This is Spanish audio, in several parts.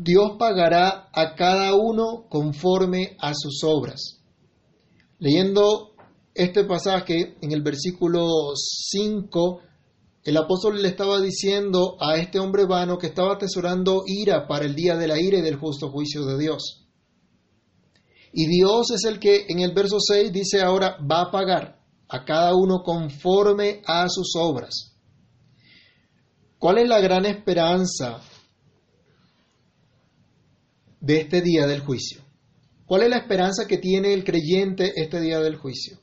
Dios pagará a cada uno conforme a sus obras. Leyendo este pasaje en el versículo 5, el apóstol le estaba diciendo a este hombre vano que estaba atesorando ira para el día de la ira y del justo juicio de Dios. Y Dios es el que en el verso 6 dice ahora va a pagar a cada uno conforme a sus obras. ¿Cuál es la gran esperanza de este día del juicio? ¿Cuál es la esperanza que tiene el creyente este día del juicio?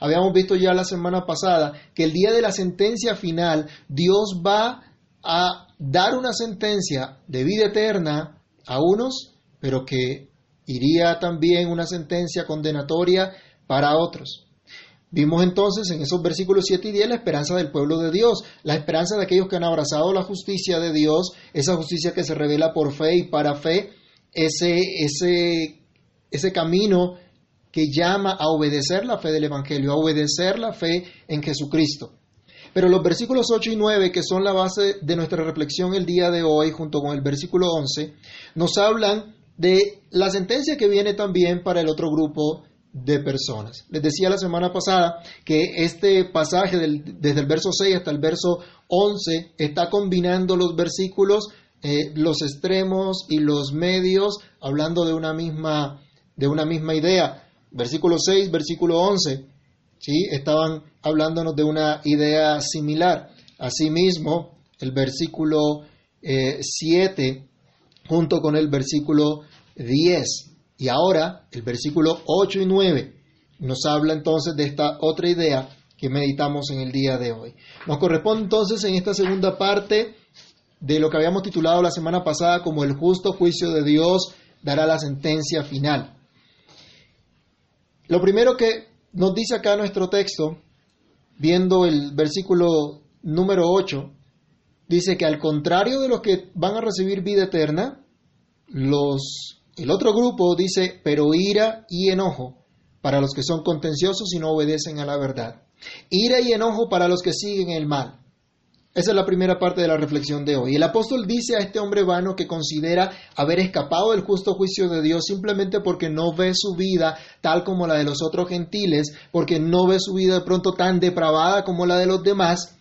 Habíamos visto ya la semana pasada que el día de la sentencia final Dios va a dar una sentencia de vida eterna a unos, pero que iría también una sentencia condenatoria para otros. Vimos entonces en esos versículos 7 y 10 la esperanza del pueblo de Dios, la esperanza de aquellos que han abrazado la justicia de Dios, esa justicia que se revela por fe y para fe, ese, ese, ese camino que llama a obedecer la fe del Evangelio, a obedecer la fe en Jesucristo. Pero los versículos 8 y 9, que son la base de nuestra reflexión el día de hoy, junto con el versículo 11, nos hablan de la sentencia que viene también para el otro grupo de personas. Les decía la semana pasada que este pasaje desde el verso 6 hasta el verso 11 está combinando los versículos, eh, los extremos y los medios, hablando de una misma, de una misma idea. Versículo 6, versículo 11, ¿sí? estaban hablándonos de una idea similar. Asimismo, el versículo 7 eh, junto con el versículo 10. Y ahora el versículo 8 y 9 nos habla entonces de esta otra idea que meditamos en el día de hoy. Nos corresponde entonces en esta segunda parte de lo que habíamos titulado la semana pasada como el justo juicio de Dios dará la sentencia final. Lo primero que nos dice acá nuestro texto, viendo el versículo número 8, dice que al contrario de los que van a recibir vida eterna, los el otro grupo dice, pero ira y enojo para los que son contenciosos y no obedecen a la verdad. Ira y enojo para los que siguen el mal. Esa es la primera parte de la reflexión de hoy. El apóstol dice a este hombre vano que considera haber escapado del justo juicio de Dios simplemente porque no ve su vida tal como la de los otros gentiles, porque no ve su vida de pronto tan depravada como la de los demás.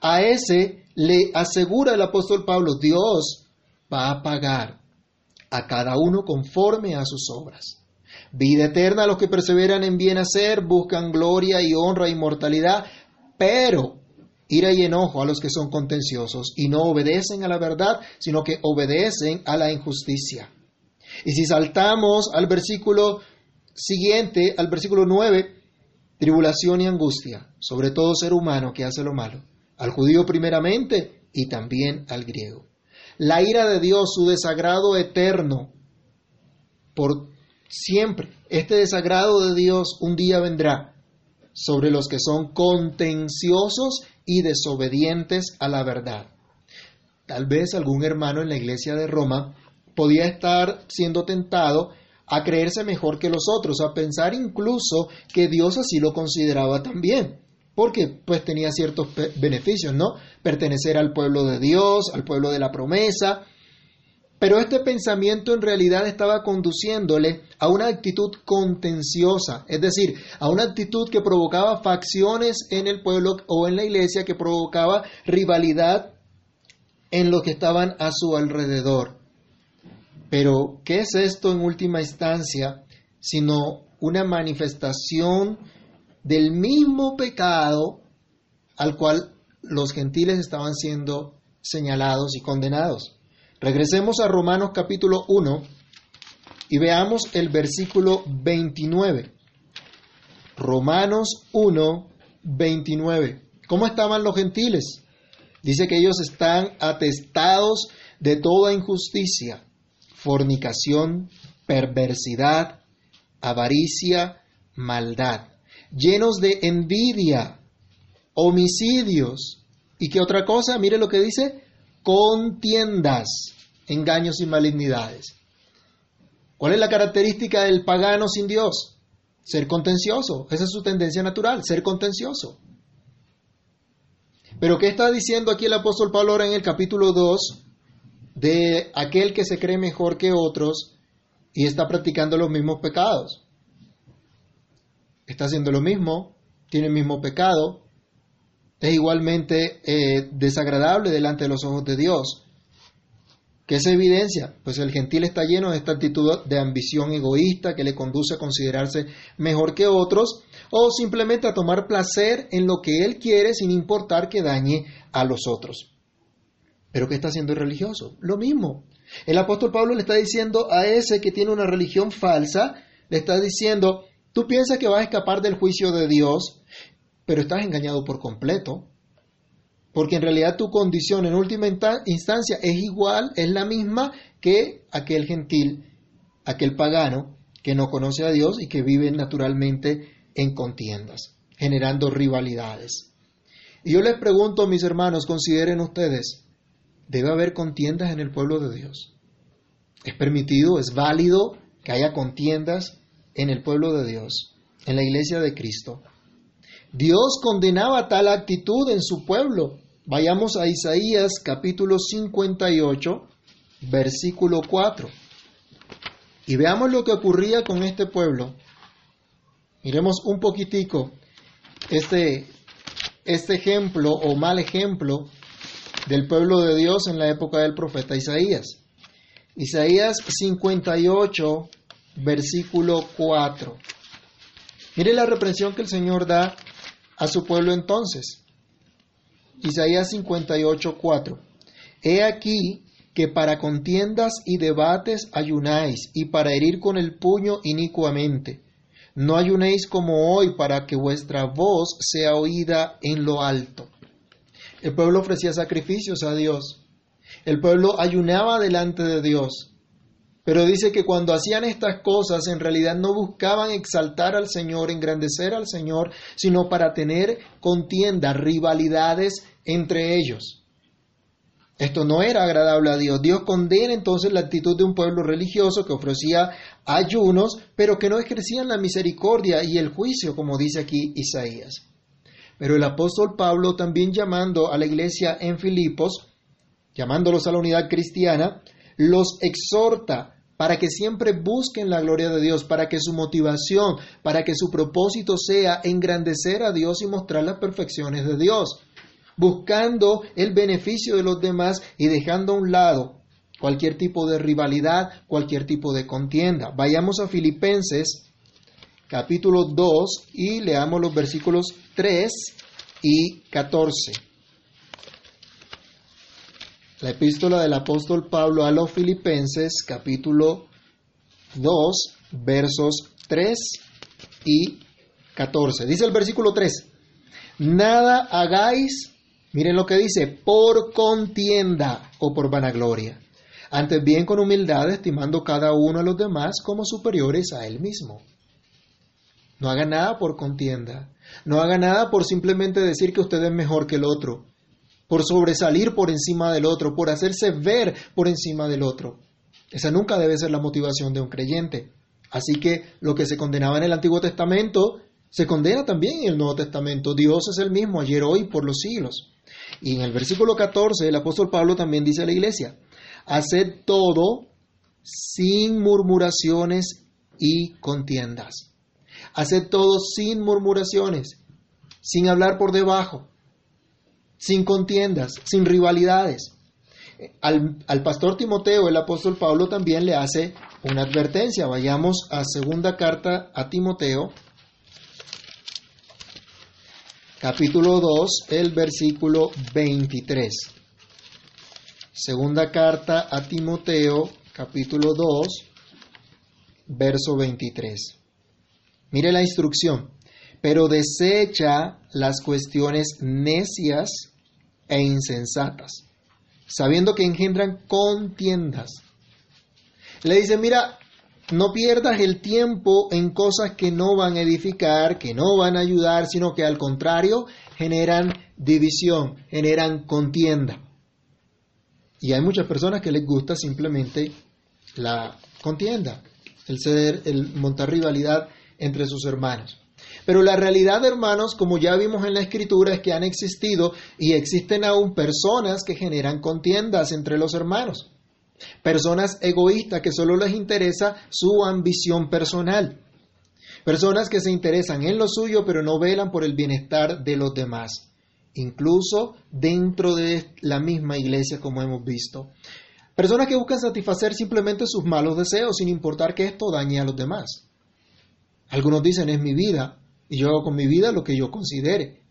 A ese le asegura el apóstol Pablo, Dios va a pagar a cada uno conforme a sus obras. Vida eterna a los que perseveran en bien hacer, buscan gloria y honra e inmortalidad, pero ira y enojo a los que son contenciosos y no obedecen a la verdad, sino que obedecen a la injusticia. Y si saltamos al versículo siguiente, al versículo 9, tribulación y angustia, sobre todo ser humano que hace lo malo, al judío primeramente y también al griego la ira de Dios, su desagrado eterno, por siempre. Este desagrado de Dios un día vendrá sobre los que son contenciosos y desobedientes a la verdad. Tal vez algún hermano en la iglesia de Roma podía estar siendo tentado a creerse mejor que los otros, a pensar incluso que Dios así lo consideraba también porque pues tenía ciertos beneficios, ¿no? Pertenecer al pueblo de Dios, al pueblo de la promesa. Pero este pensamiento en realidad estaba conduciéndole a una actitud contenciosa, es decir, a una actitud que provocaba facciones en el pueblo o en la iglesia, que provocaba rivalidad en los que estaban a su alrededor. Pero, ¿qué es esto en última instancia sino una manifestación del mismo pecado al cual los gentiles estaban siendo señalados y condenados. Regresemos a Romanos capítulo 1 y veamos el versículo 29. Romanos 1, 29. ¿Cómo estaban los gentiles? Dice que ellos están atestados de toda injusticia, fornicación, perversidad, avaricia, maldad llenos de envidia, homicidios. ¿Y qué otra cosa? Mire lo que dice, contiendas, engaños y malignidades. ¿Cuál es la característica del pagano sin Dios? Ser contencioso. Esa es su tendencia natural, ser contencioso. Pero ¿qué está diciendo aquí el apóstol Pablo ahora en el capítulo 2? de aquel que se cree mejor que otros y está practicando los mismos pecados. Está haciendo lo mismo, tiene el mismo pecado, es igualmente eh, desagradable delante de los ojos de Dios. ¿Qué es evidencia? Pues el gentil está lleno de esta actitud de ambición egoísta que le conduce a considerarse mejor que otros o simplemente a tomar placer en lo que él quiere sin importar que dañe a los otros. ¿Pero qué está haciendo el religioso? Lo mismo. El apóstol Pablo le está diciendo a ese que tiene una religión falsa, le está diciendo, tú piensas que vas a escapar del juicio de Dios, pero estás engañado por completo. Porque en realidad tu condición en última instancia es igual, es la misma que aquel gentil, aquel pagano que no conoce a Dios y que vive naturalmente en contiendas, generando rivalidades. Y yo les pregunto, mis hermanos, consideren ustedes, ¿debe haber contiendas en el pueblo de Dios? ¿Es permitido, es válido que haya contiendas en el pueblo de Dios, en la iglesia de Cristo? Dios condenaba tal actitud en su pueblo. Vayamos a Isaías capítulo 58, versículo 4. Y veamos lo que ocurría con este pueblo. Miremos un poquitico este, este ejemplo o mal ejemplo del pueblo de Dios en la época del profeta Isaías. Isaías 58, versículo 4. Mire la reprensión que el Señor da a su pueblo entonces. Isaías 58, 4. He aquí que para contiendas y debates ayunáis, y para herir con el puño inicuamente. No ayunéis como hoy para que vuestra voz sea oída en lo alto. El pueblo ofrecía sacrificios a Dios. El pueblo ayunaba delante de Dios. Pero dice que cuando hacían estas cosas en realidad no buscaban exaltar al Señor, engrandecer al Señor, sino para tener contiendas, rivalidades entre ellos. Esto no era agradable a Dios. Dios condena entonces la actitud de un pueblo religioso que ofrecía ayunos, pero que no ejercían la misericordia y el juicio, como dice aquí Isaías. Pero el apóstol Pablo también llamando a la iglesia en Filipos, llamándolos a la unidad cristiana, los exhorta para que siempre busquen la gloria de Dios, para que su motivación, para que su propósito sea engrandecer a Dios y mostrar las perfecciones de Dios, buscando el beneficio de los demás y dejando a un lado cualquier tipo de rivalidad, cualquier tipo de contienda. Vayamos a Filipenses capítulo 2 y leamos los versículos 3 y 14. La epístola del apóstol Pablo a los Filipenses, capítulo 2, versos 3 y 14. Dice el versículo 3, nada hagáis, miren lo que dice, por contienda o por vanagloria. Antes bien con humildad, estimando cada uno a los demás como superiores a él mismo. No haga nada por contienda. No haga nada por simplemente decir que usted es mejor que el otro por sobresalir por encima del otro, por hacerse ver por encima del otro. Esa nunca debe ser la motivación de un creyente. Así que lo que se condenaba en el Antiguo Testamento se condena también en el Nuevo Testamento. Dios es el mismo ayer, hoy, por los siglos. Y en el versículo 14 el apóstol Pablo también dice a la iglesia, haced todo sin murmuraciones y contiendas. Haced todo sin murmuraciones, sin hablar por debajo, sin contiendas, sin rivalidades. Al, pastor Timoteo, el apóstol Pablo también le hace una advertencia. Vayamos a segunda carta a Timoteo, capítulo 2, el versículo 23. Segunda carta a Timoteo, capítulo 2, verso 23. Mire la instrucción, pero desecha las cuestiones necias e insensatas, sabiendo que engendran contiendas. Le dice, mira, no pierdas el tiempo en cosas que no van a edificar, que no van a ayudar, sino que al contrario generan división, generan contienda. Y hay muchas personas que les gusta simplemente la contienda, el ceder, el montar rivalidad entre sus hermanos. Pero la realidad, hermanos, como ya vimos en la escritura, es que han existido y existen aún personas que generan contiendas entre los hermanos. Personas egoístas que solo les interesa su ambición personal. Personas que se interesan en lo suyo pero no velan por el bienestar de los demás. Incluso dentro de la misma iglesia como hemos visto. Personas que buscan satisfacer simplemente sus malos deseos sin importar que esto dañe a los demás. Algunos dicen es mi vida y yo hago con mi vida lo que yo considere.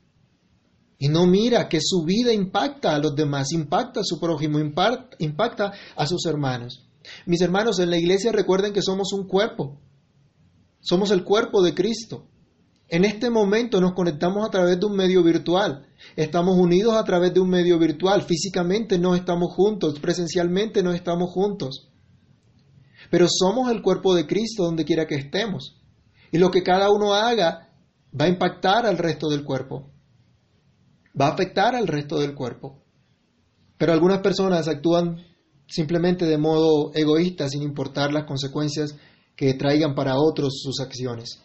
Y no mira que su vida impacta a los demás, impacta a su prójimo, impacta a sus hermanos. Mis hermanos, en la iglesia recuerden que somos un cuerpo. Somos el cuerpo de Cristo. En este momento nos conectamos a través de un medio virtual. Estamos unidos a través de un medio virtual. Físicamente no estamos juntos, presencialmente no estamos juntos. Pero somos el cuerpo de Cristo donde quiera que estemos. Y lo que cada uno haga va a impactar al resto del cuerpo va a afectar al resto del cuerpo. Pero algunas personas actúan simplemente de modo egoísta sin importar las consecuencias que traigan para otros sus acciones.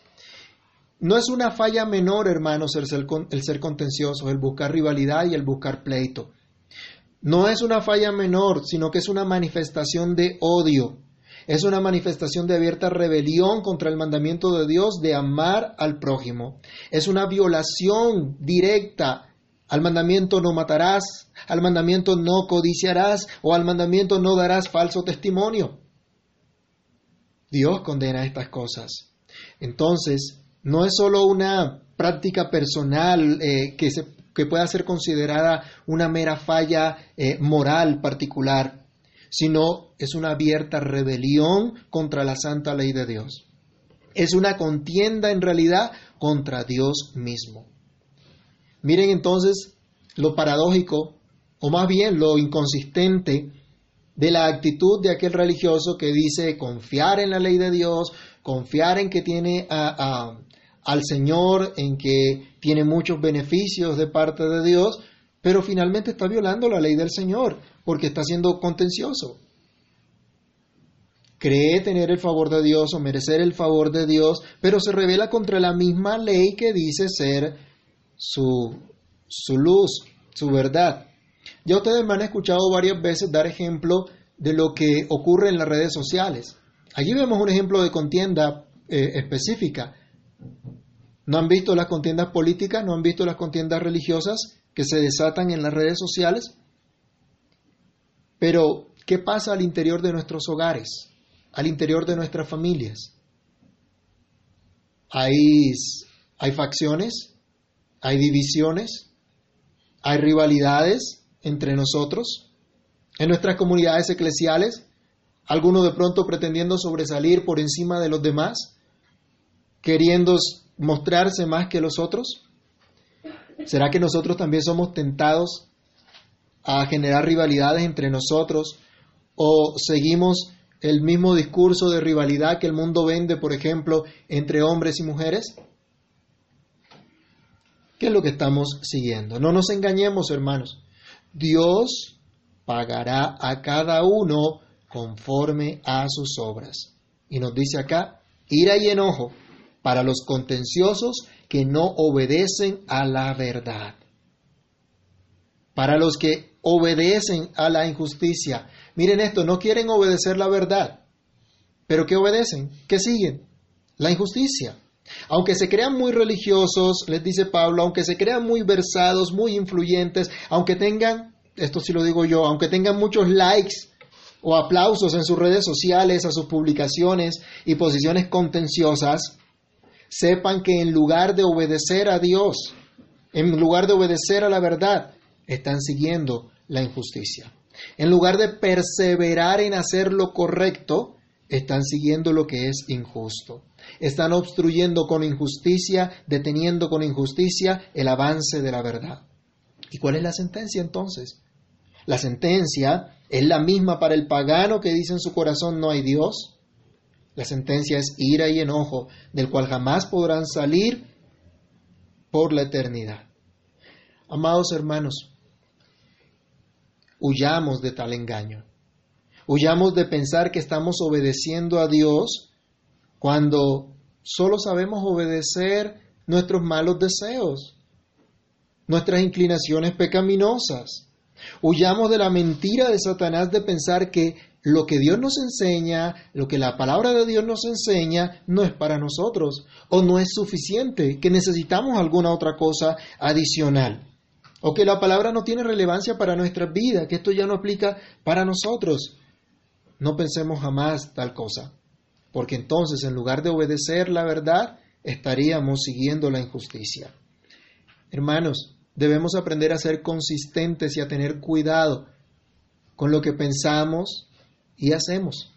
No es una falla menor, hermanos, el ser, el ser contencioso, el buscar rivalidad y el buscar pleito. No es una falla menor, sino que es una manifestación de odio. Es una manifestación de abierta rebelión contra el mandamiento de Dios de amar al prójimo. Es una violación directa al mandamiento no matarás, al mandamiento no codiciarás o al mandamiento no darás falso testimonio. Dios condena estas cosas. Entonces, no es solo una práctica personal eh, que, se, que, pueda ser considerada una mera falla eh, moral particular, sino es una abierta rebelión contra la santa ley de Dios. Es una contienda en realidad contra Dios mismo. Miren entonces lo paradójico, o más bien lo inconsistente, de la actitud de aquel religioso que dice confiar en la ley de Dios, confiar en que tiene al Señor, en que tiene muchos beneficios de parte de Dios, pero finalmente está violando la ley del Señor porque está siendo contencioso. Cree tener el favor de Dios o merecer el favor de Dios, pero se revela contra la misma ley que dice ser su, su luz, su verdad. Ya ustedes me han escuchado varias veces dar ejemplo de lo que ocurre en las redes sociales. Allí vemos un ejemplo de contienda eh, específica. ¿No han visto las contiendas políticas? ¿No han visto las contiendas religiosas que se desatan en las redes sociales? Pero, ¿qué pasa al interior de nuestros hogares? Al interior de nuestras familias. Hay, hay facciones, hay divisiones, hay rivalidades entre nosotros, en nuestras comunidades eclesiales, algunos de pronto pretendiendo sobresalir por encima de los demás, queriendo mostrarse más que los otros. ¿Será que nosotros también somos tentados a generar rivalidades entre nosotros o seguimos el mismo discurso de rivalidad que el mundo vende, por ejemplo, entre hombres y mujeres? ¿Qué es lo que estamos siguiendo? No nos engañemos, hermanos. Dios pagará a cada uno conforme a sus obras. Y nos dice acá, ira y enojo para los contenciosos que no obedecen a la verdad. Para los que obedecen a la injusticia. Miren esto, no quieren obedecer la verdad. Pero ¿qué obedecen? ¿Qué siguen? La injusticia. Aunque se crean muy religiosos, les dice Pablo, aunque se crean muy versados, muy influyentes, aunque tengan, esto sí lo digo yo, aunque tengan muchos likes o aplausos en sus redes sociales, a sus publicaciones y posiciones contenciosas, sepan que en lugar de obedecer a Dios, en lugar de obedecer a la verdad, están siguiendo la injusticia. En lugar de perseverar en hacer lo correcto, están siguiendo lo que es injusto. Están obstruyendo con injusticia, deteniendo con injusticia el avance de la verdad. ¿Y cuál es la sentencia entonces? La sentencia es la misma para el pagano que dice en su corazón no hay Dios. La sentencia es ira y enojo, del cual jamás podrán salir por la eternidad. Amados hermanos, huyamos de tal engaño. Huyamos de pensar que estamos obedeciendo a Dios cuando solo sabemos obedecer nuestros malos deseos, nuestras inclinaciones pecaminosas. Huyamos de la mentira de Satanás de pensar que lo que Dios nos enseña, lo que la palabra de Dios nos enseña, no es para nosotros o no es suficiente, que necesitamos alguna otra cosa adicional o que la palabra no tiene relevancia para nuestra vida, que esto ya no aplica para nosotros. No pensemos jamás tal cosa, porque entonces en lugar de obedecer la verdad, estaríamos siguiendo la injusticia. Hermanos, debemos aprender a ser consistentes y a tener cuidado con lo que pensamos y hacemos.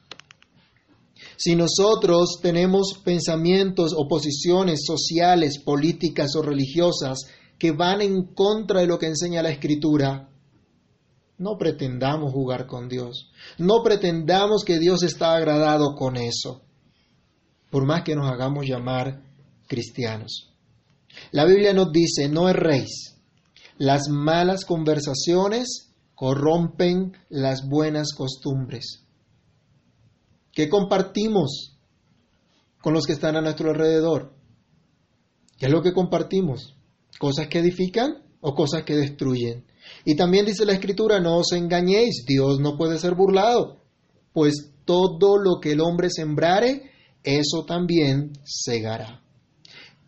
Si nosotros tenemos pensamientos o posiciones sociales, políticas o religiosas que van en contra de lo que enseña la Escritura, no pretendamos jugar con Dios. No pretendamos que Dios está agradado con eso, por más que nos hagamos llamar cristianos. La Biblia nos dice, no erréis. Las malas conversaciones corrompen las buenas costumbres. ¿Qué compartimos con los que están a nuestro alrededor? ¿Qué es lo que compartimos? ¿Cosas que edifican o cosas que destruyen? Y también dice la Escritura, no os engañéis, Dios no puede ser burlado, pues todo lo que el hombre sembrare, eso también segará.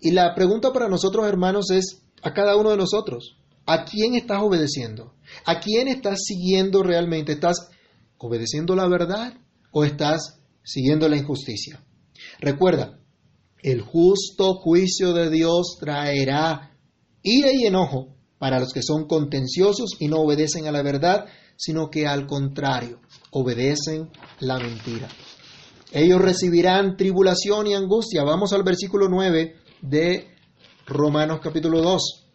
Y la pregunta para nosotros, hermanos, es a cada uno de nosotros, ¿a quién estás obedeciendo? ¿A quién estás siguiendo realmente? ¿Estás obedeciendo la verdad o estás siguiendo la injusticia? Recuerda, el justo juicio de Dios traerá ira y enojo para los que son contenciosos y no obedecen a la verdad, sino que al contrario, obedecen la mentira. Ellos recibirán tribulación y angustia. Vamos al versículo 9 de Romanos capítulo 2.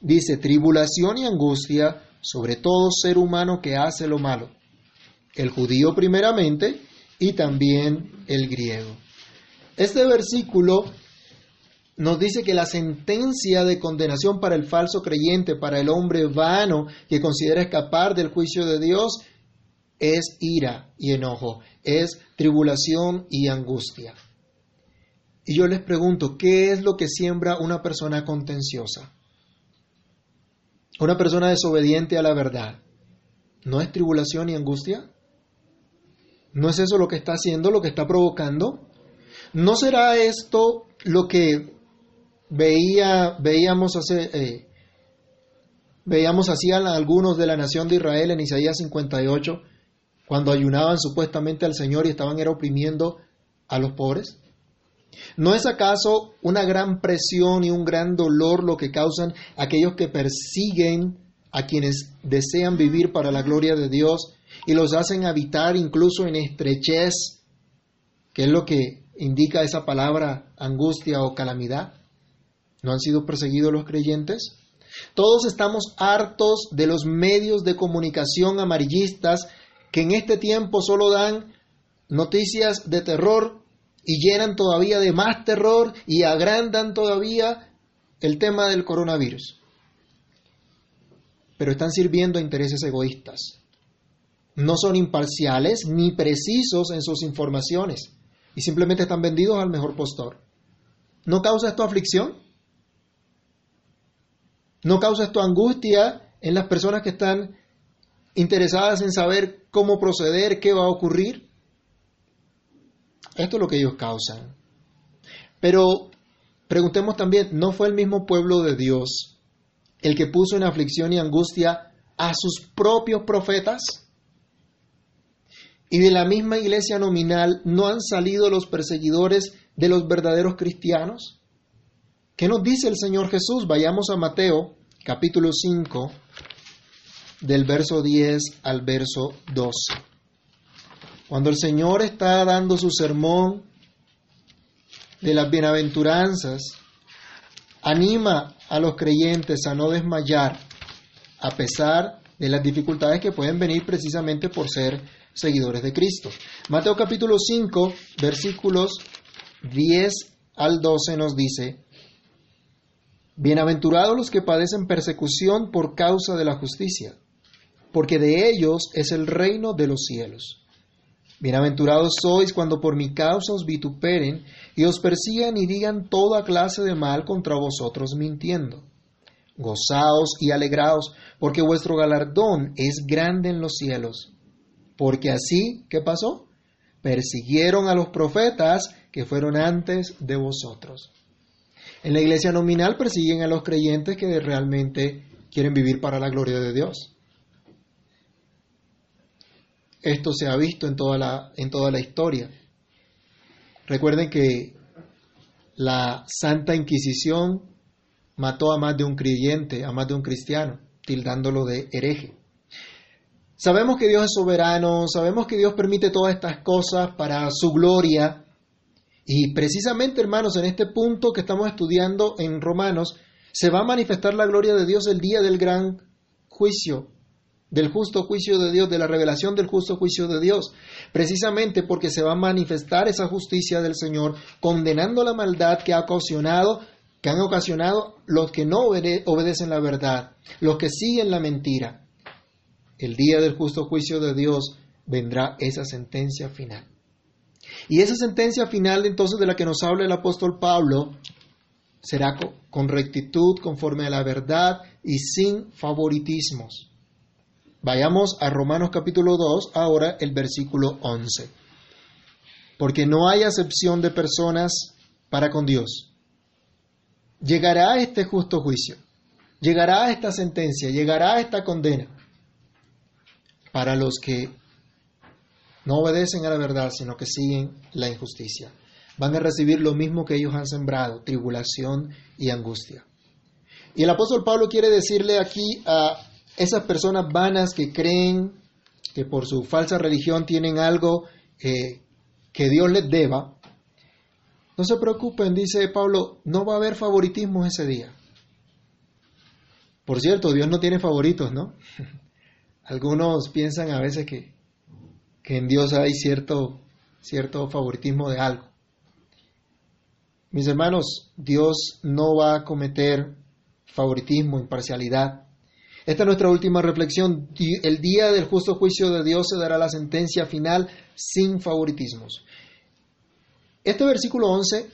Dice, tribulación y angustia sobre todo ser humano que hace lo malo. El judío primeramente y también el griego. Este versículo nos dice que la sentencia de condenación para el falso creyente, para el hombre vano que considera escapar del juicio de Dios, es ira y enojo, es tribulación y angustia. Y yo les pregunto, ¿qué es lo que siembra una persona contenciosa? Una persona desobediente a la verdad. ¿No es tribulación y angustia? ¿No es eso lo que está haciendo, lo que está provocando? ¿No será esto lo que veía, veíamos hace, eh, veíamos hacían algunos de la nación de Israel en Isaías 58, cuando ayunaban supuestamente al Señor y estaban era oprimiendo a los pobres? ¿No es acaso una gran presión y un gran dolor lo que causan aquellos que persiguen a quienes desean vivir para la gloria de Dios y los hacen habitar incluso en estrechez, que es lo que indica esa palabra angustia o calamidad? ¿No han sido perseguidos los creyentes? Todos estamos hartos de los medios de comunicación amarillistas que en este tiempo solo dan noticias de terror y llenan todavía de más terror y agrandan todavía el tema del coronavirus. Pero están sirviendo a intereses egoístas. No son imparciales ni precisos en sus informaciones y simplemente están vendidos al mejor postor. ¿No causa esto aflicción? ¿No causa esto angustia en las personas que están interesadas en saber cómo proceder, qué va a ocurrir? Esto es lo que ellos causan. Pero preguntemos también, ¿no fue el mismo pueblo de Dios el que puso en aflicción y angustia a sus propios profetas? Y de la misma iglesia nominal no han salido los perseguidores de los verdaderos cristianos? ¿Qué nos dice el Señor Jesús? Vayamos a Mateo capítulo 5 del verso 10 al verso 12. Cuando el Señor está dando su sermón de las bienaventuranzas, anima a los creyentes a no desmayar a pesar de las dificultades que pueden venir precisamente por ser seguidores de Cristo. Mateo capítulo 5, versículos 10 al 12 nos dice, Bienaventurados los que padecen persecución por causa de la justicia, porque de ellos es el reino de los cielos. Bienaventurados sois cuando por mi causa os vituperen y os persigan y digan toda clase de mal contra vosotros mintiendo. Gozaos y alegraos, porque vuestro galardón es grande en los cielos, porque así, ¿qué pasó? Persiguieron a los profetas que fueron antes de vosotros. En la iglesia nominal persiguen a los creyentes que realmente quieren vivir para la gloria de Dios. Esto se ha visto en toda la, en toda la historia. Recuerden que la Santa Inquisición mató a más de un creyente, a más de un cristiano, tildándolo de hereje. Sabemos que Dios es soberano, sabemos que Dios permite todas estas cosas para su gloria. Y precisamente, hermanos, en este punto que estamos estudiando en Romanos, se va a manifestar la gloria de Dios el día del gran juicio, del justo juicio de Dios, de la revelación del justo juicio de Dios, precisamente porque se va a manifestar esa justicia del Señor, condenando la maldad que ha ocasionado, que han ocasionado los que no obedecen la verdad, los que siguen la mentira. El día del justo juicio de Dios vendrá esa sentencia final. Y esa sentencia final entonces de la que nos habla el apóstol Pablo será con rectitud, conforme a la verdad y sin favoritismos. Vayamos a Romanos capítulo 2, ahora el versículo 11. Porque no hay acepción de personas para con Dios. Llegará este justo juicio, llegará esta sentencia, llegará esta condena para los que no obedecen a la verdad, sino que siguen la injusticia van a recibir lo mismo que ellos han sembrado, tribulación y angustia. Y el apóstol Pablo quiere decirle aquí a esas personas vanas que creen que por su falsa religión tienen algo eh, que Dios les deba, no se preocupen, dice Pablo, no va a haber favoritismo ese día. Por cierto, Dios no tiene favoritos, ¿no? Algunos piensan a veces que, en Dios hay cierto favoritismo de algo. Mis hermanos, Dios no va a cometer favoritismo, imparcialidad. Esta es nuestra última reflexión. El día del justo juicio de Dios se dará la sentencia final sin favoritismos. Este versículo 11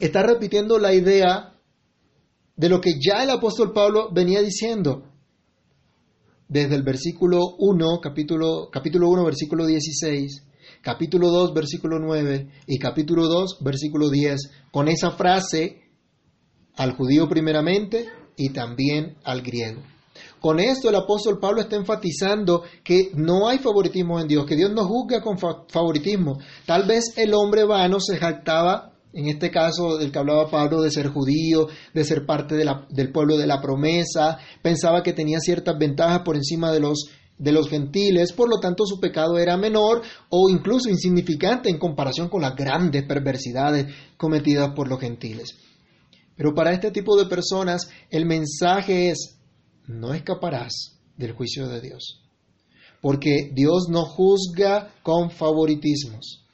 está repitiendo la idea de lo que ya el apóstol Pablo venía diciendo desde el versículo 1, capítulo, capítulo 1, versículo 16, capítulo 2, versículo 9 y capítulo 2, versículo 10, con esa frase al judío primeramente y también al griego. Con esto el apóstol Pablo está enfatizando que no hay favoritismo en Dios, que Dios no juzga con favoritismo. Tal vez el hombre vano se jactaba, en este caso del que hablaba Pablo, de ser judío, de ser parte del pueblo de la promesa, pensaba que tenía ciertas ventajas por encima de los de los gentiles, por lo tanto su pecado era menor o incluso insignificante en comparación con las grandes perversidades cometidas por los gentiles. Pero para este tipo de personas el mensaje es, no escaparás del juicio de Dios, porque Dios no juzga con favoritismos.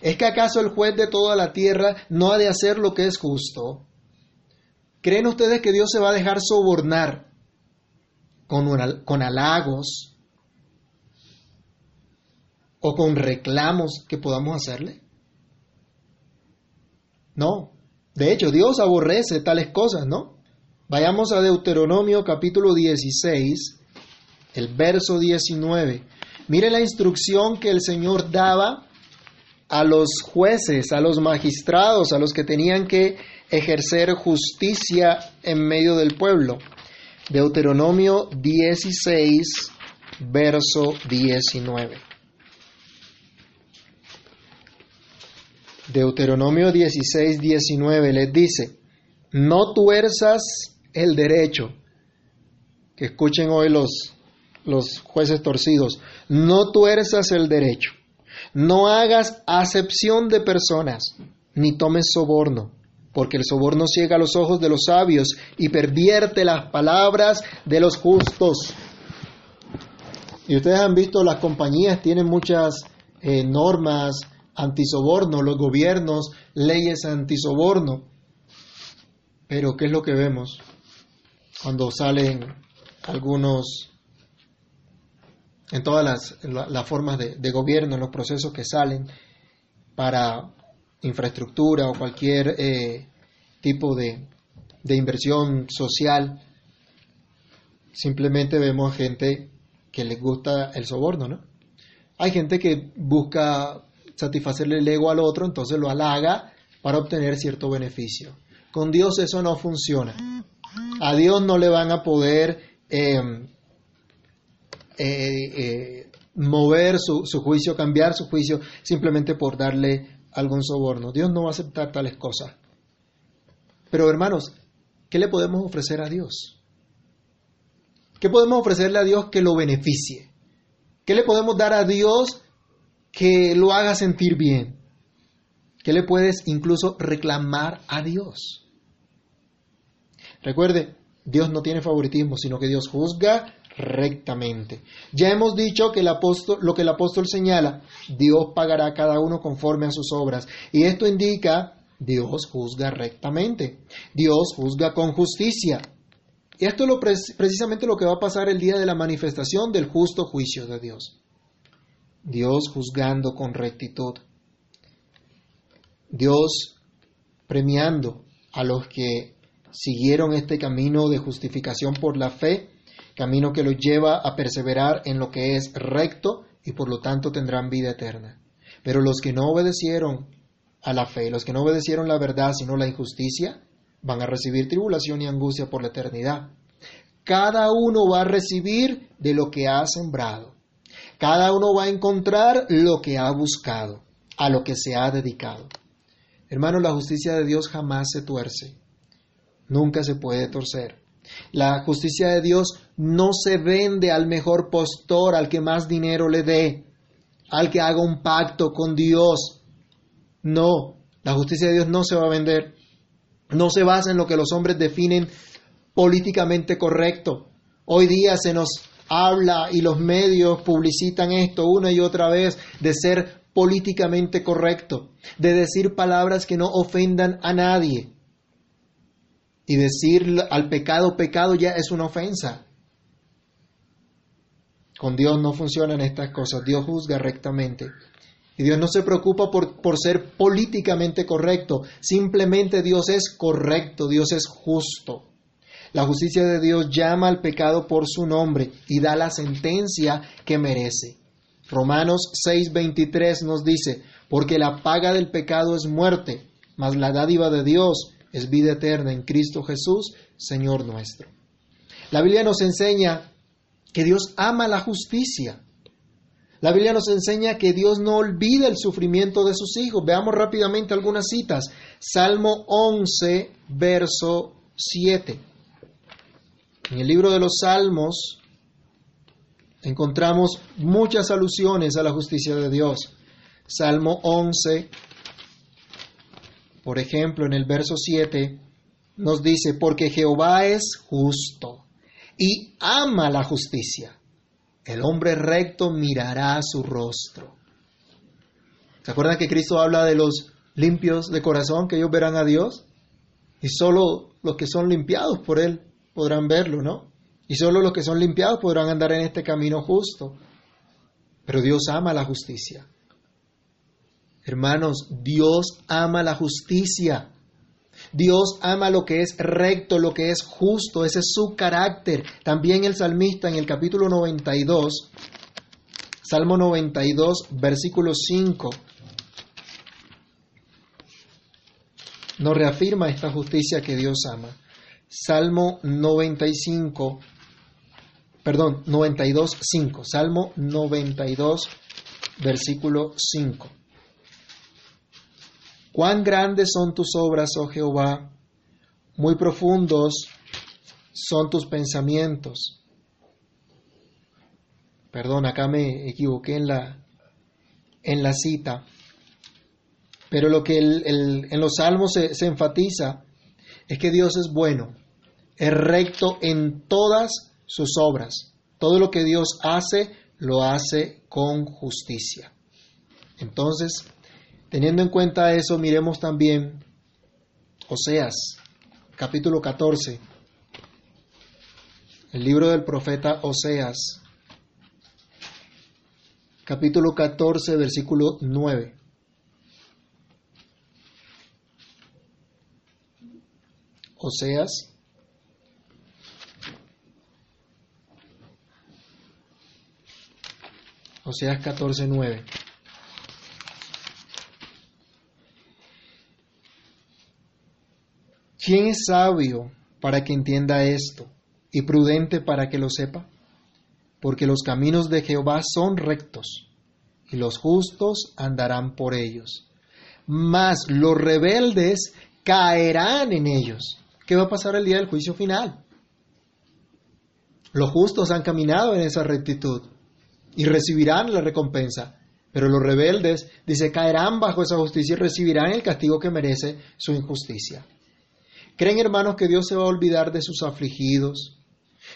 ¿Es que acaso el juez de toda la tierra no ha de hacer lo que es justo? ¿Creen ustedes que Dios se va a dejar sobornar con, con halagos, o con reclamos que podamos hacerle? No. De hecho, Dios aborrece tales cosas, ¿no? Vayamos a Deuteronomio capítulo 16, el verso 19. Mire la instrucción que el Señor daba a los jueces, a los magistrados, a los que tenían que ejercer justicia en medio del pueblo. Deuteronomio 16, verso 19. Deuteronomio 16, 19 les dice, no tuerzas el derecho, que escuchen hoy los, los jueces torcidos, no tuerzas el derecho, no hagas acepción de personas, ni tomes soborno, porque el soborno ciega los ojos de los sabios y pervierte las palabras de los justos. Y ustedes han visto, las compañías tienen muchas eh, normas, antisoborno, los gobiernos, leyes antisoborno. Pero ¿qué es lo que vemos cuando salen algunos, en todas las, formas de, gobierno, en los procesos que salen para infraestructura o cualquier eh, tipo de, de inversión social? Simplemente vemos gente que les gusta el soborno, ¿no? Hay gente que busca satisfacerle el ego al otro, entonces lo halaga para obtener cierto beneficio. Con Dios eso no funciona. A Dios no le van a poder eh, eh, eh, mover su, su, juicio, cambiar su juicio simplemente por darle algún soborno. Dios no va a aceptar tales cosas. Pero hermanos, ¿qué le podemos ofrecer a Dios? ¿Qué podemos ofrecerle a Dios que lo beneficie? ¿Qué le podemos dar a Dios que lo haga sentir bien? ¿Qué le puedes incluso reclamar a Dios? Recuerde, Dios no tiene favoritismo, sino que Dios juzga rectamente. Ya hemos dicho que lo que el apóstol señala, Dios pagará a cada uno conforme a sus obras. Y esto indica, Dios juzga rectamente. Dios juzga con justicia. Y esto es precisamente lo que va a pasar el día de la manifestación del justo juicio de Dios. Dios juzgando con rectitud. Dios premiando a los que siguieron este camino de justificación por la fe camino que los lleva a perseverar en lo que es recto y por lo tanto tendrán vida eterna. Pero los que no obedecieron a la fe, los que no obedecieron la verdad sino la injusticia, van a recibir tribulación y angustia por la eternidad. Cada uno va a recibir de lo que ha sembrado. Cada uno va a encontrar lo que ha buscado, a lo que se ha dedicado. Hermano, la justicia de Dios jamás se tuerce, nunca se puede torcer. La justicia de Dios no se vende al mejor postor, al que más dinero le dé, al que haga un pacto con Dios. No, la justicia de Dios no se va a vender. No se basa en lo que los hombres definen políticamente correcto. Hoy día se nos habla y los medios publicitan esto una y otra vez de ser políticamente correcto, de decir palabras que no ofendan a nadie. Y decir al pecado pecado ya es una ofensa. Con Dios no funcionan estas cosas. Dios juzga rectamente. Y Dios no se preocupa por, por, ser políticamente correcto. Simplemente Dios es correcto, Dios es justo. La justicia de Dios llama al pecado por su nombre y da la sentencia que merece. Romanos 6:23 nos dice, porque la paga del pecado es muerte, mas la dádiva de Dios es vida eterna en Cristo Jesús, Señor nuestro. La Biblia nos enseña que Dios ama la justicia. La Biblia nos enseña que Dios no olvida el sufrimiento de sus hijos. Veamos rápidamente algunas citas. Salmo 11, verso 7. En el libro de los Salmos encontramos muchas alusiones a la justicia de Dios. Salmo 11, por ejemplo, en el verso 7 nos dice, porque Jehová es justo y ama la justicia. El hombre recto mirará su rostro. ¿Se acuerdan que Cristo habla de los limpios de corazón, que ellos verán a Dios? Y solo los que son limpiados por Él podrán verlo, ¿no? Y solo los que son limpiados podrán andar en este camino justo. Pero Dios ama la justicia. Hermanos, Dios ama la justicia. Dios ama lo que es recto, lo que es justo, ese es su carácter. También el salmista en el capítulo 92, Salmo 92, versículo 5, nos reafirma esta justicia que Dios ama. Salmo 95, perdón, 92, 5, Salmo 92, versículo 5. Cuán grandes son tus obras, oh Jehová, muy profundos son tus pensamientos. Perdón, acá me equivoqué en la, en la cita. Pero lo que en los salmos se, se enfatiza es que Dios es bueno, es recto en todas sus obras. Todo lo que Dios hace, lo hace con justicia. Entonces, Teniendo en cuenta eso, miremos también Oseas, capítulo 14, el libro del profeta Oseas, capítulo 14, versículo 9. Oseas Oseas 14, 9. ¿Quién es sabio para que entienda esto y prudente para que lo sepa? Porque los caminos de Jehová son rectos y los justos andarán por ellos. Mas los rebeldes caerán en ellos. ¿Qué va a pasar el día del juicio final? Los justos han caminado en esa rectitud y recibirán la recompensa, pero los rebeldes, dice, caerán bajo esa justicia y recibirán el castigo que merece su injusticia. ¿Creen, hermanos, que Dios se va a olvidar de sus afligidos?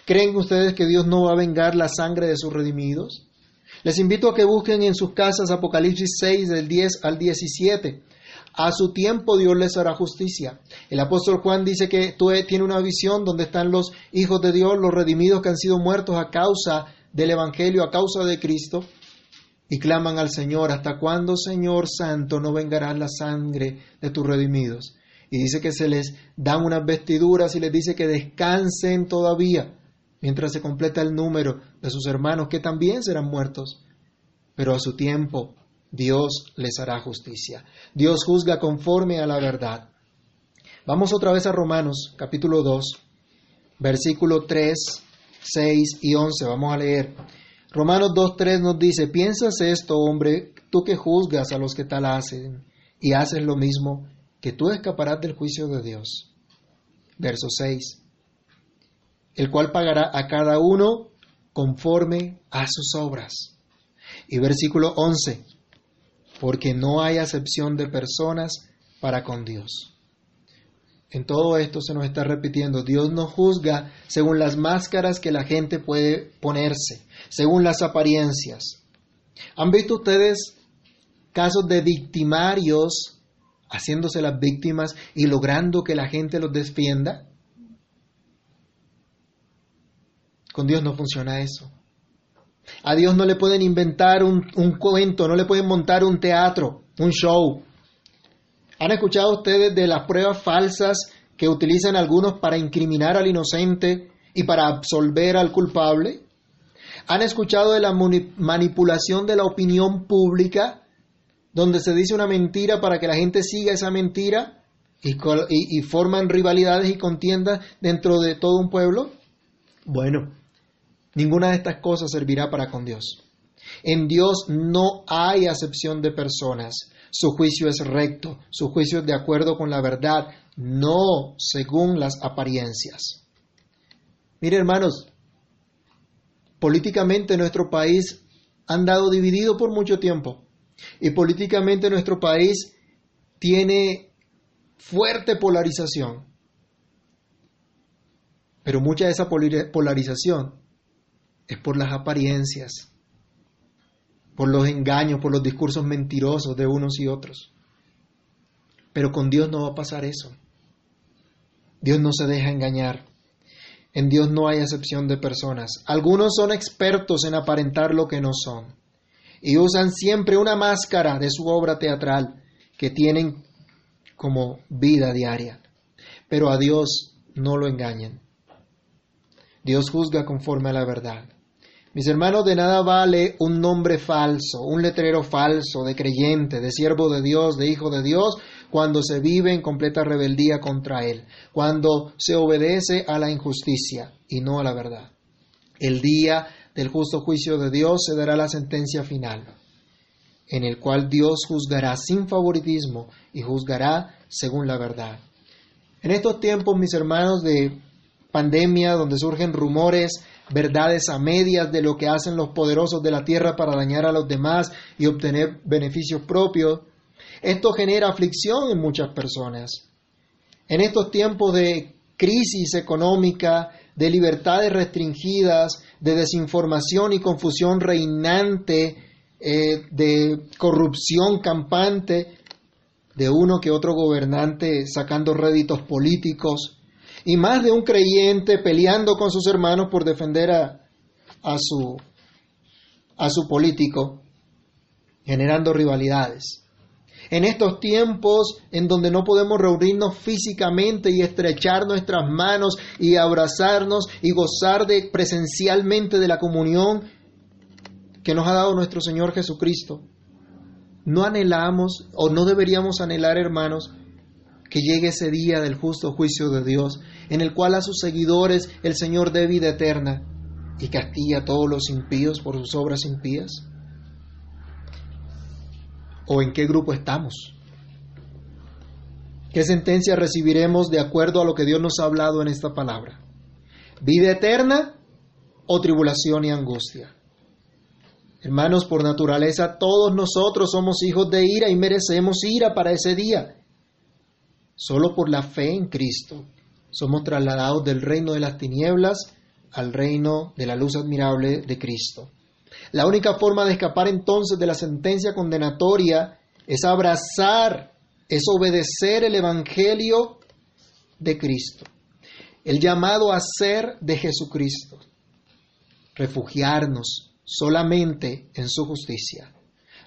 ¿Creen ustedes que Dios no va a vengar la sangre de sus redimidos? Les invito a que busquen en sus casas Apocalipsis 6 del 10 al 17. A su tiempo Dios les hará justicia. El apóstol Juan dice que tiene una visión donde están los hijos de Dios, los redimidos que han sido muertos a causa del Evangelio, a causa de Cristo, y claman al Señor, ¿hasta cuándo, Señor Santo, no vengará la sangre de tus redimidos? Y dice que se les dan unas vestiduras y les dice que descansen todavía mientras se completa el número de sus hermanos que también serán muertos. Pero a su tiempo Dios les hará justicia. Dios juzga conforme a la verdad. Vamos otra vez a Romanos capítulo 2, versículo 3, 6 y 11. Vamos a leer. Romanos 2, 3 nos dice, piensas esto, hombre, tú que juzgas a los que tal hacen y haces lo mismo, que tú escaparás del juicio de Dios. Verso 6. El cual pagará a cada uno conforme a sus obras. Y versículo 11. Porque no hay acepción de personas para con Dios. En todo esto se nos está repitiendo, Dios no juzga según las máscaras que la gente puede ponerse, según las apariencias. ¿Han visto ustedes casos de victimarios haciéndose las víctimas y logrando que la gente los defienda? Con Dios no funciona eso. A Dios no le pueden inventar un, cuento, no le pueden montar un teatro, un show. ¿Han escuchado ustedes de las pruebas falsas que utilizan algunos para incriminar al inocente y para absolver al culpable? ¿Han escuchado de la manipulación de la opinión pública donde se dice una mentira para que la gente siga esa mentira y, forman rivalidades y contiendas dentro de todo un pueblo? Bueno, ninguna de estas cosas servirá para con Dios. En Dios no hay acepción de personas. Su juicio es recto, su juicio es de acuerdo con la verdad, no según las apariencias. Mire, hermanos, políticamente nuestro país ha andado dividido por mucho tiempo. Y políticamente nuestro país tiene fuerte polarización. Pero mucha de esa polarización es por las apariencias, por los engaños, por los discursos mentirosos de unos y otros. Pero con Dios no va a pasar eso. Dios no se deja engañar. En Dios no hay excepción de personas. Algunos son expertos en aparentar lo que no son y usan siempre una máscara de su obra teatral que tienen como vida diaria. Pero a Dios no lo engañen. Dios juzga conforme a la verdad. Mis hermanos, de nada vale un nombre falso, un letrero falso de creyente, de siervo de Dios, de hijo de Dios, cuando se vive en completa rebeldía contra Él, cuando se obedece a la injusticia y no a la verdad. El día del justo juicio de Dios se dará la sentencia final, en el cual Dios juzgará sin favoritismo y juzgará según la verdad. En estos tiempos, mis hermanos, de pandemia, donde surgen rumores, verdades a medias de lo que hacen los poderosos de la tierra para dañar a los demás y obtener beneficios propios, esto genera aflicción en muchas personas. En estos tiempos de crisis económica, de libertades restringidas, de desinformación y confusión reinante, eh, de corrupción campante, de uno que otro gobernante sacando réditos políticos, y más de un creyente peleando con sus hermanos por defender a, a, su, a su político, generando rivalidades en estos tiempos en donde no podemos reunirnos físicamente y estrechar nuestras manos y abrazarnos y gozar de presencialmente de la comunión que nos ha dado nuestro Señor Jesucristo, no anhelamos o no deberíamos anhelar, hermanos, que llegue ese día del justo juicio de Dios, en el cual a sus seguidores el Señor dé vida eterna y castiga a todos los impíos por sus obras impías? ¿O en qué grupo estamos? ¿Qué sentencia recibiremos de acuerdo a lo que Dios nos ha hablado en esta palabra? ¿Vida eterna o tribulación y angustia? Hermanos, por naturaleza todos nosotros somos hijos de ira y merecemos ira para ese día. Solo por la fe en Cristo somos trasladados del reino de las tinieblas al reino de la luz admirable de Cristo. La única forma de escapar entonces de la sentencia condenatoria es abrazar, es obedecer el Evangelio de Cristo, el llamado a ser de Jesucristo, refugiarnos solamente en su justicia,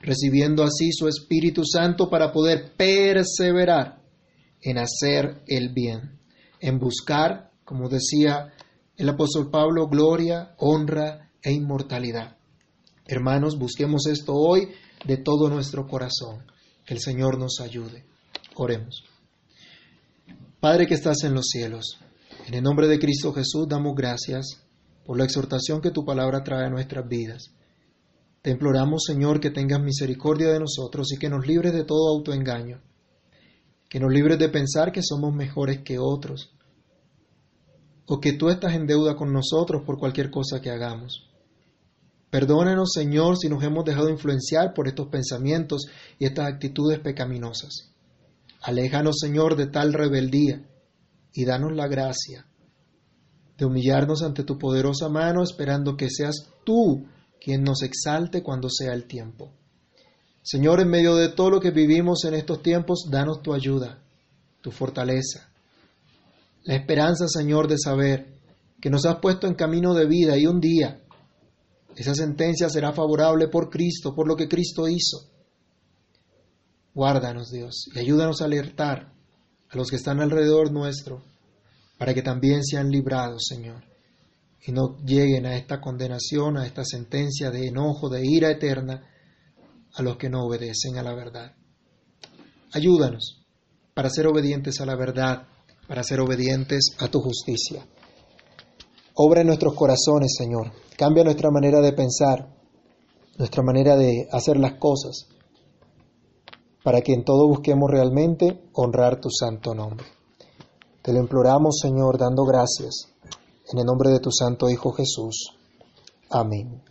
recibiendo así su Espíritu Santo para poder perseverar en hacer el bien, en buscar, como decía el apóstol Pablo, gloria, honra e inmortalidad. Hermanos, busquemos esto hoy de todo nuestro corazón. Que el Señor nos ayude. Oremos. Padre que estás en los cielos, en el nombre de Cristo Jesús damos gracias por la exhortación que tu palabra trae a nuestras vidas. Te imploramos, Señor, que tengas misericordia de nosotros y que nos libres de todo autoengaño, que nos libres de pensar que somos mejores que otros, o que tú estás en deuda con nosotros por cualquier cosa que hagamos. Perdónanos, Señor, si nos hemos dejado influenciar por estos pensamientos y estas actitudes pecaminosas. Aléjanos, Señor, de tal rebeldía y danos la gracia de humillarnos ante tu poderosa mano, esperando que seas tú quien nos exalte cuando sea el tiempo. Señor, en medio de todo lo que vivimos en estos tiempos, danos tu ayuda, tu fortaleza, la esperanza, Señor, de saber que nos has puesto en camino de vida y un día esa sentencia será favorable por Cristo, por lo que Cristo hizo. Guárdanos, Dios, y ayúdanos a alertar a los que están alrededor nuestro para que también sean librados, Señor, y no lleguen a esta condenación, a esta sentencia de enojo, de ira eterna, a los que no obedecen a la verdad. Ayúdanos para ser obedientes a la verdad, para ser obedientes a tu justicia. Obra en nuestros corazones, Señor. Cambia nuestra manera de pensar, nuestra manera de hacer las cosas, para que en todo busquemos realmente honrar tu santo nombre. Te lo imploramos, Señor, dando gracias. En el nombre de tu Santo Hijo Jesús. Amén.